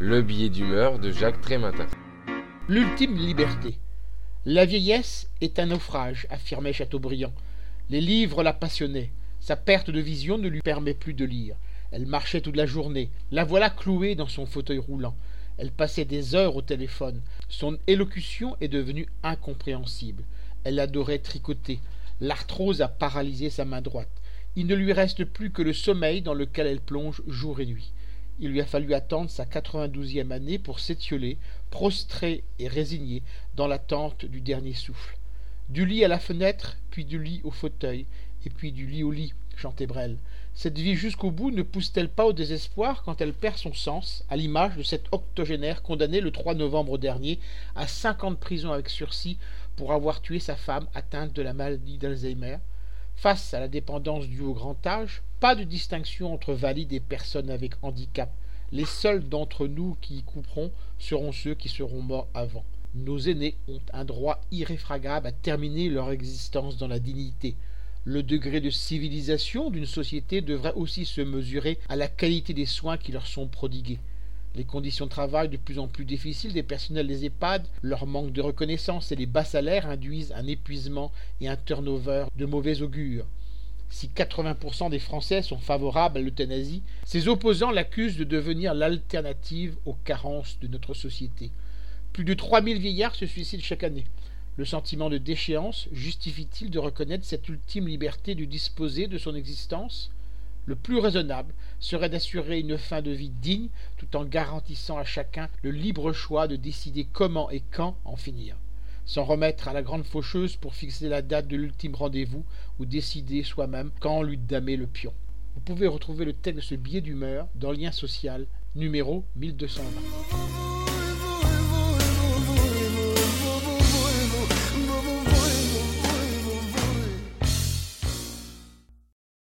Le billet d'humeur de Jacques Trématin. L'ultime liberté. La vieillesse est un naufrage, affirmait Chateaubriand. Les livres la passionnaient. Sa perte de vision ne lui permet plus de lire. Elle marchait toute la journée. La voilà clouée dans son fauteuil roulant. Elle passait des heures au téléphone. Son élocution est devenue incompréhensible. Elle adorait tricoter. L'arthrose a paralysé sa main droite. Il ne lui reste plus que le sommeil dans lequel elle plonge jour et nuit. Il lui a fallu attendre sa quatre-vingt-douzième année pour s'étioler, prostré et résigné, dans l'attente du dernier souffle. Du lit à la fenêtre, puis du lit au fauteuil, et puis du lit au lit, chantait Brel. Cette vie jusqu'au bout ne pousse-t-elle pas au désespoir quand elle perd son sens, à l'image de cet octogénaire condamné le 3 novembre dernier à cinq ans de prison avec sursis pour avoir tué sa femme atteinte de la maladie d'Alzheimer? Face à la dépendance due au grand âge, pas de distinction entre valides et personnes avec handicap. Les seuls d'entre nous qui y couperont seront ceux qui seront morts avant. Nos aînés ont un droit irréfragable à terminer leur existence dans la dignité. Le degré de civilisation d'une société devrait aussi se mesurer à la qualité des soins qui leur sont prodigués. Les conditions de travail de plus en plus difficiles des personnels des EHPAD, leur manque de reconnaissance et les bas salaires induisent un épuisement et un turnover de mauvais augure. Si 80% des Français sont favorables à l'euthanasie, ses opposants l'accusent de devenir l'alternative aux carences de notre société. Plus de 3000 vieillards se suicident chaque année. Le sentiment de déchéance justifie-t-il de reconnaître cette ultime liberté de disposer de son existence? Le plus raisonnable serait d'assurer une fin de vie digne tout en garantissant à chacun le libre choix de décider comment et quand en finir. S'en remettre à la grande faucheuse pour fixer la date de l'ultime rendez-vous ou décider soi-même quand lui damer le pion. Vous pouvez retrouver le texte de ce billet d'humeur dans Lien social numéro 1220.